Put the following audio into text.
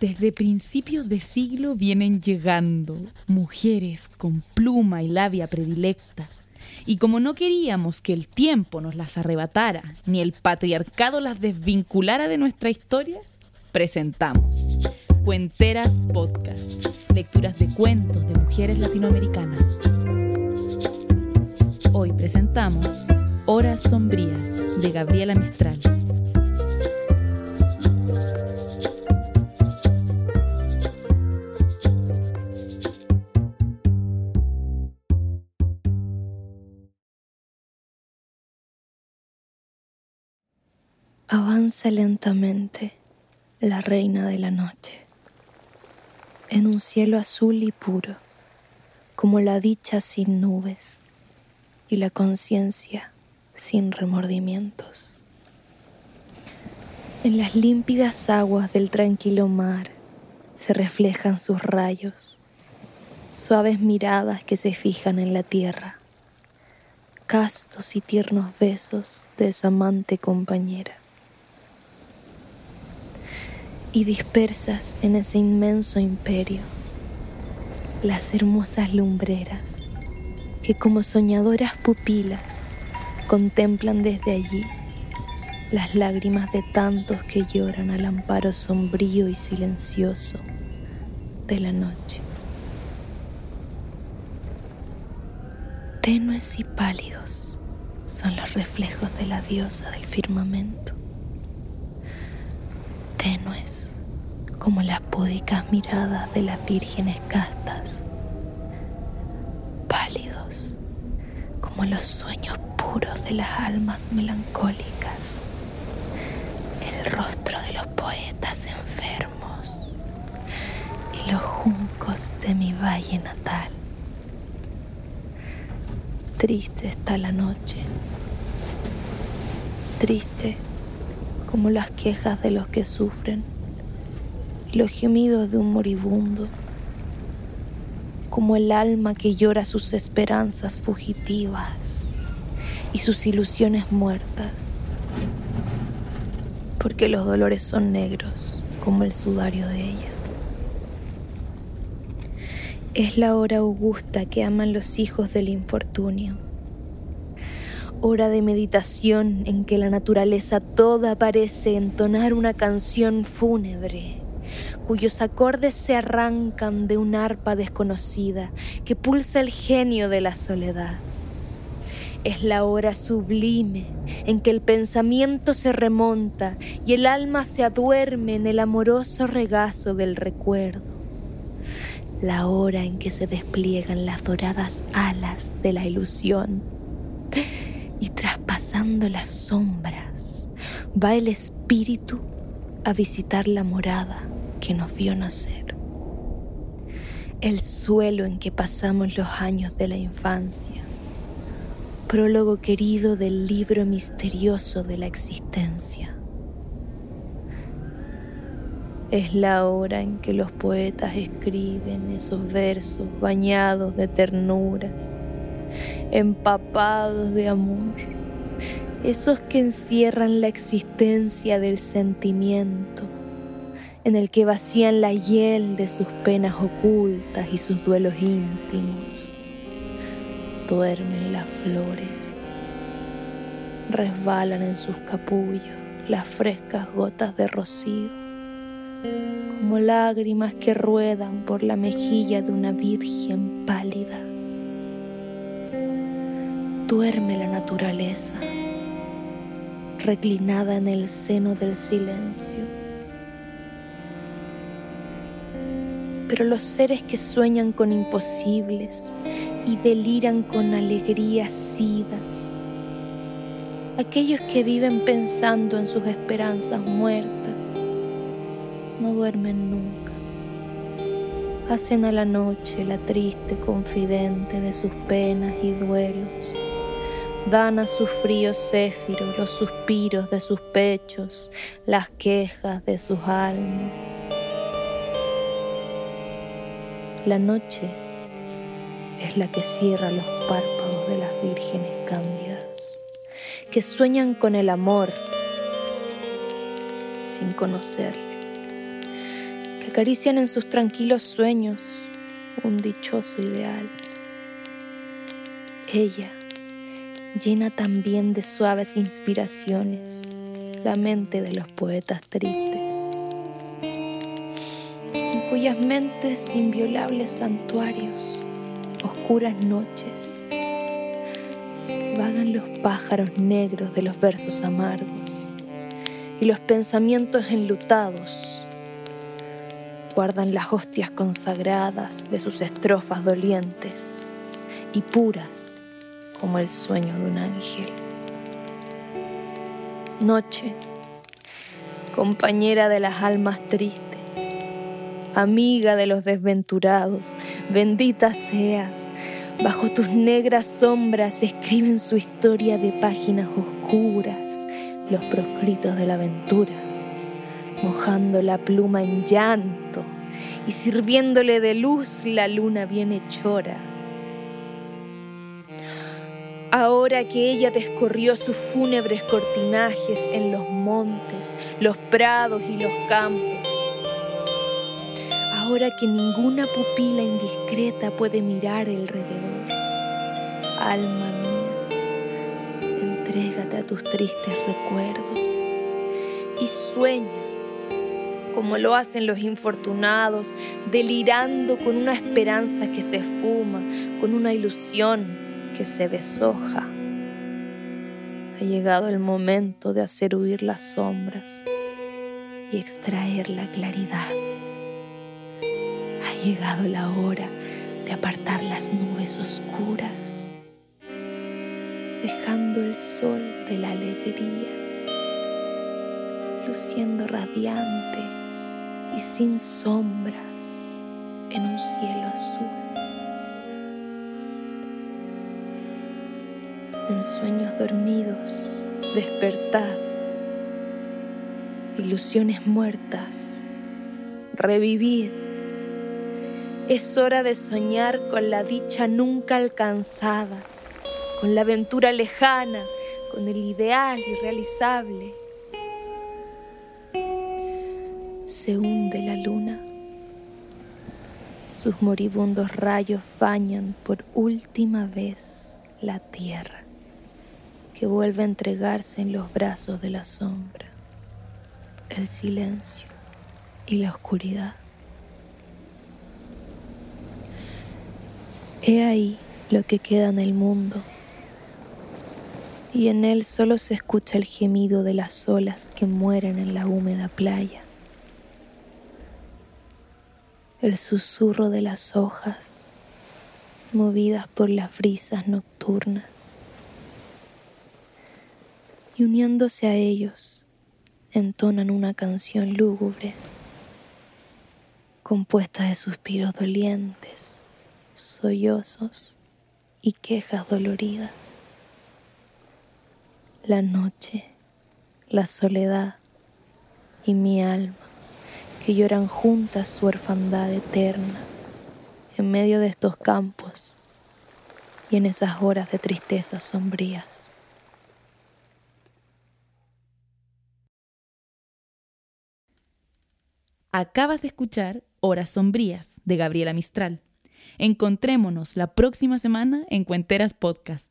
Desde principios de siglo vienen llegando mujeres con pluma y labia predilecta. Y como no queríamos que el tiempo nos las arrebatara, ni el patriarcado las desvinculara de nuestra historia, presentamos Cuenteras Podcast, lecturas de cuentos de mujeres latinoamericanas. Hoy presentamos Horas Sombrías de Gabriela Mistral. Avanza lentamente la reina de la noche, en un cielo azul y puro, como la dicha sin nubes y la conciencia sin remordimientos. En las límpidas aguas del tranquilo mar se reflejan sus rayos, suaves miradas que se fijan en la tierra, castos y tiernos besos de esa amante compañera y dispersas en ese inmenso imperio las hermosas lumbreras que como soñadoras pupilas contemplan desde allí las lágrimas de tantos que lloran al amparo sombrío y silencioso de la noche. Tenues y pálidos son los reflejos de la diosa del firmamento tenues como las púdicas miradas de las vírgenes castas, pálidos como los sueños puros de las almas melancólicas, el rostro de los poetas enfermos y los juncos de mi valle natal. Triste está la noche, triste como las quejas de los que sufren y los gemidos de un moribundo, como el alma que llora sus esperanzas fugitivas y sus ilusiones muertas, porque los dolores son negros como el sudario de ella. Es la hora augusta que aman los hijos del infortunio hora de meditación en que la naturaleza toda parece entonar una canción fúnebre, cuyos acordes se arrancan de un arpa desconocida que pulsa el genio de la soledad. Es la hora sublime en que el pensamiento se remonta y el alma se aduerme en el amoroso regazo del recuerdo. La hora en que se despliegan las doradas alas de la ilusión las sombras va el espíritu a visitar la morada que nos vio nacer, el suelo en que pasamos los años de la infancia, prólogo querido del libro misterioso de la existencia. Es la hora en que los poetas escriben esos versos bañados de ternura empapados de amor, esos que encierran la existencia del sentimiento, en el que vacían la hiel de sus penas ocultas y sus duelos íntimos. Duermen las flores, resbalan en sus capullos las frescas gotas de rocío, como lágrimas que ruedan por la mejilla de una virgen pálida duerme la naturaleza, reclinada en el seno del silencio. Pero los seres que sueñan con imposibles y deliran con alegrías sidas, aquellos que viven pensando en sus esperanzas muertas, no duermen nunca. Hacen a la noche la triste confidente de sus penas y duelos dan a su frío céfiro los suspiros de sus pechos, las quejas de sus almas. La noche es la que cierra los párpados de las vírgenes cándidas, que sueñan con el amor sin conocerle, que acarician en sus tranquilos sueños un dichoso ideal. Ella llena también de suaves inspiraciones la mente de los poetas tristes, en cuyas mentes inviolables santuarios, oscuras noches, vagan los pájaros negros de los versos amargos y los pensamientos enlutados guardan las hostias consagradas de sus estrofas dolientes y puras como el sueño de un ángel. Noche, compañera de las almas tristes, amiga de los desventurados, bendita seas, bajo tus negras sombras escriben su historia de páginas oscuras los proscritos de la aventura mojando la pluma en llanto y sirviéndole de luz la luna bien hechora. Ahora que ella descorrió sus fúnebres cortinajes en los montes, los prados y los campos, ahora que ninguna pupila indiscreta puede mirar alrededor, alma mía, entrégate a tus tristes recuerdos y sueña como lo hacen los infortunados, delirando con una esperanza que se fuma, con una ilusión que se deshoja. Ha llegado el momento de hacer huir las sombras y extraer la claridad. Ha llegado la hora de apartar las nubes oscuras, dejando el sol de la alegría, luciendo radiante y sin sombras en un cielo azul. En sueños dormidos, despertad, ilusiones muertas, revivid. Es hora de soñar con la dicha nunca alcanzada, con la aventura lejana, con el ideal irrealizable se hunde la luna. Sus moribundos rayos bañan por última vez la tierra, que vuelve a entregarse en los brazos de la sombra, el silencio y la oscuridad. He ahí lo que queda en el mundo, y en él solo se escucha el gemido de las olas que mueren en la húmeda playa el susurro de las hojas movidas por las brisas nocturnas y uniéndose a ellos entonan una canción lúgubre compuesta de suspiros dolientes, sollozos y quejas doloridas. La noche, la soledad y mi alma que lloran juntas su orfandad eterna en medio de estos campos y en esas horas de tristezas sombrías. Acabas de escuchar Horas Sombrías de Gabriela Mistral. Encontrémonos la próxima semana en Cuenteras Podcast.